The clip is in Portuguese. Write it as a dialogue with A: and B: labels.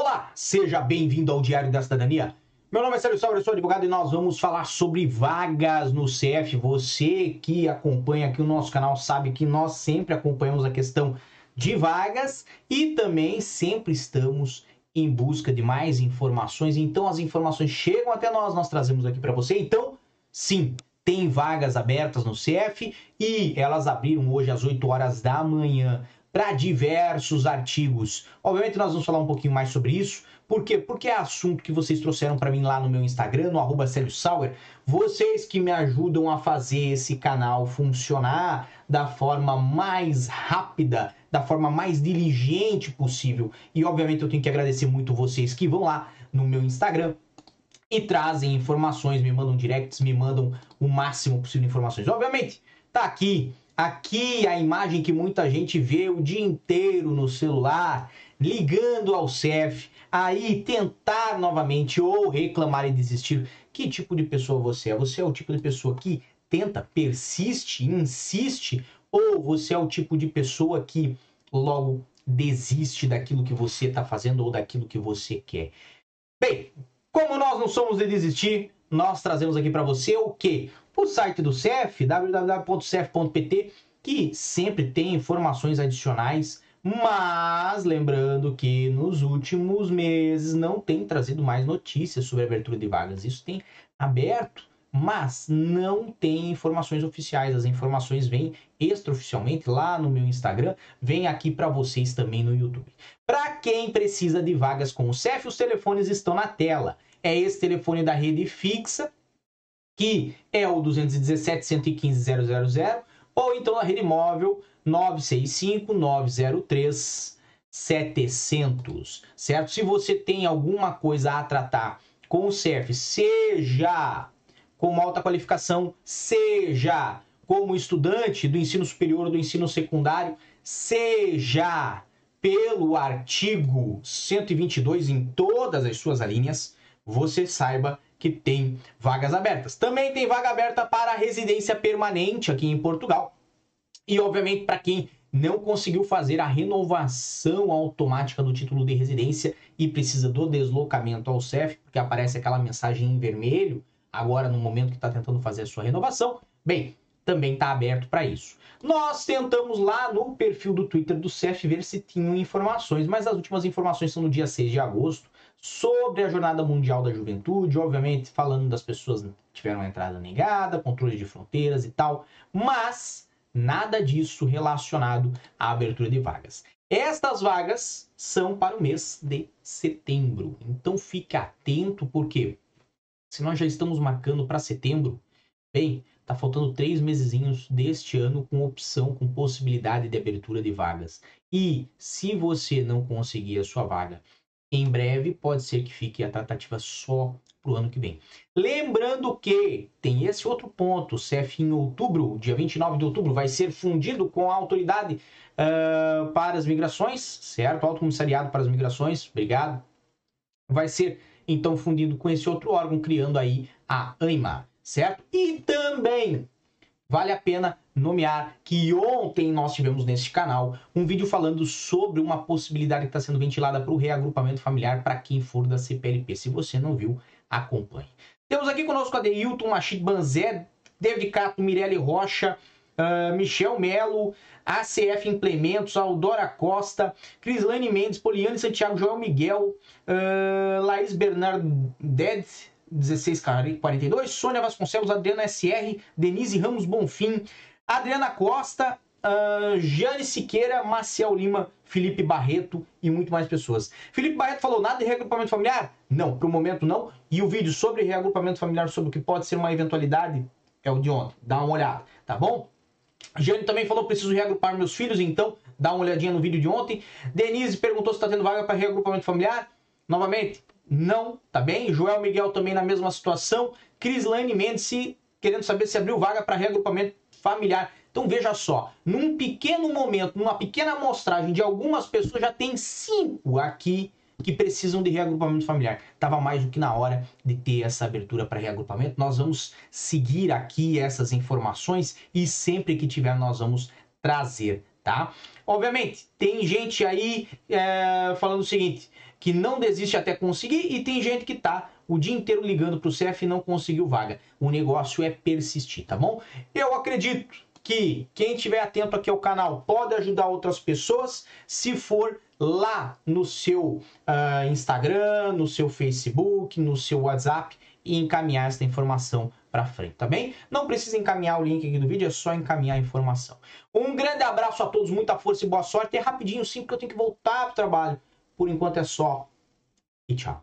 A: Olá, seja bem-vindo ao Diário da Cidadania. Meu nome é Sérgio eu sou advogado e nós vamos falar sobre vagas no CF. Você que acompanha aqui o nosso canal sabe que nós sempre acompanhamos a questão de vagas e também sempre estamos em busca de mais informações. Então as informações chegam até nós, nós trazemos aqui para você. Então, sim, tem vagas abertas no CF e elas abriram hoje às 8 horas da manhã para diversos artigos. Obviamente nós vamos falar um pouquinho mais sobre isso. Por quê? Porque é assunto que vocês trouxeram para mim lá no meu Instagram, no arroba Sauer. Vocês que me ajudam a fazer esse canal funcionar da forma mais rápida, da forma mais diligente possível. E obviamente eu tenho que agradecer muito vocês que vão lá no meu Instagram e trazem informações, me mandam directs, me mandam o máximo possível de informações. Obviamente, tá aqui Aqui a imagem que muita gente vê o dia inteiro no celular, ligando ao CEF, aí tentar novamente ou reclamar e desistir. Que tipo de pessoa você é? Você é o tipo de pessoa que tenta, persiste, insiste, ou você é o tipo de pessoa que logo desiste daquilo que você está fazendo ou daquilo que você quer? Bem, como nós não somos de desistir, nós trazemos aqui para você o que? O site do CEF, www.cef.pt, que sempre tem informações adicionais, mas lembrando que nos últimos meses não tem trazido mais notícias sobre abertura de vagas. Isso tem aberto, mas não tem informações oficiais. As informações vêm extraoficialmente lá no meu Instagram, vem aqui para vocês também no YouTube. Para quem precisa de vagas com o CEF, os telefones estão na tela. É esse telefone da rede fixa que é o 217 115 000, ou então a rede móvel 965 903 700, certo? Se você tem alguma coisa a tratar com o CEF, seja com alta qualificação, seja como estudante do ensino superior ou do ensino secundário, seja pelo artigo 122 em todas as suas linhas, você saiba que tem vagas abertas. Também tem vaga aberta para residência permanente aqui em Portugal. E, obviamente, para quem não conseguiu fazer a renovação automática do título de residência e precisa do deslocamento ao CEF, porque aparece aquela mensagem em vermelho agora no momento que está tentando fazer a sua renovação, bem, também está aberto para isso. Nós tentamos lá no perfil do Twitter do CEF ver se tinham informações, mas as últimas informações são no dia 6 de agosto sobre a Jornada Mundial da Juventude, obviamente falando das pessoas que tiveram entrada negada, controle de fronteiras e tal, mas nada disso relacionado à abertura de vagas. Estas vagas são para o mês de setembro, então fique atento porque se nós já estamos marcando para setembro, bem, tá faltando três mesezinhos deste ano com opção, com possibilidade de abertura de vagas. E se você não conseguir a sua vaga em breve pode ser que fique a tratativa só para o ano que vem. Lembrando que tem esse outro ponto, o CEF em outubro, dia 29 de outubro, vai ser fundido com a autoridade uh, para as migrações, certo? Alto Comissariado para as Migrações, obrigado. Vai ser então fundido com esse outro órgão, criando aí a AIMA, certo? E também vale a pena nomear que ontem nós tivemos neste canal um vídeo falando sobre uma possibilidade que está sendo ventilada para o reagrupamento familiar para quem for da CPLP. Se você não viu, acompanhe. Temos aqui conosco a Deilton, Machid Banzé, David Cato, Mirelle Rocha, uh, Michel Melo, ACF Implementos, Aldora Costa, Crislane Mendes, Poliane Santiago, Joel Miguel, uh, Laís Bernardet, 1642, Sônia Vasconcelos, Adriana SR, Denise Ramos Bonfim, Adriana Costa, uh, Jane Siqueira, Maciel Lima, Felipe Barreto e muito mais pessoas. Felipe Barreto falou nada de reagrupamento familiar? Não, para o momento não. E o vídeo sobre reagrupamento familiar, sobre o que pode ser uma eventualidade, é o de ontem. Dá uma olhada, tá bom? Jane também falou, preciso reagrupar meus filhos, então dá uma olhadinha no vídeo de ontem. Denise perguntou se está tendo vaga para reagrupamento familiar. Novamente, não, tá bem? Joel Miguel também na mesma situação. Crislane Mendes querendo saber se abriu vaga para reagrupamento familiar. Então veja só, num pequeno momento, numa pequena amostragem de algumas pessoas, já tem cinco aqui que precisam de reagrupamento familiar. Estava mais do que na hora de ter essa abertura para reagrupamento. Nós vamos seguir aqui essas informações e sempre que tiver nós vamos trazer, tá? Obviamente, tem gente aí é, falando o seguinte, que não desiste até conseguir e tem gente que tá o dia inteiro ligando para o CEF e não conseguiu vaga. O negócio é persistir, tá bom? Eu acredito que quem estiver atento aqui ao canal pode ajudar outras pessoas se for lá no seu uh, Instagram, no seu Facebook, no seu WhatsApp e encaminhar essa informação para frente, tá bem? Não precisa encaminhar o link aqui do vídeo, é só encaminhar a informação. Um grande abraço a todos, muita força e boa sorte. É rapidinho sim, porque eu tenho que voltar para o trabalho. Por enquanto é só. E tchau.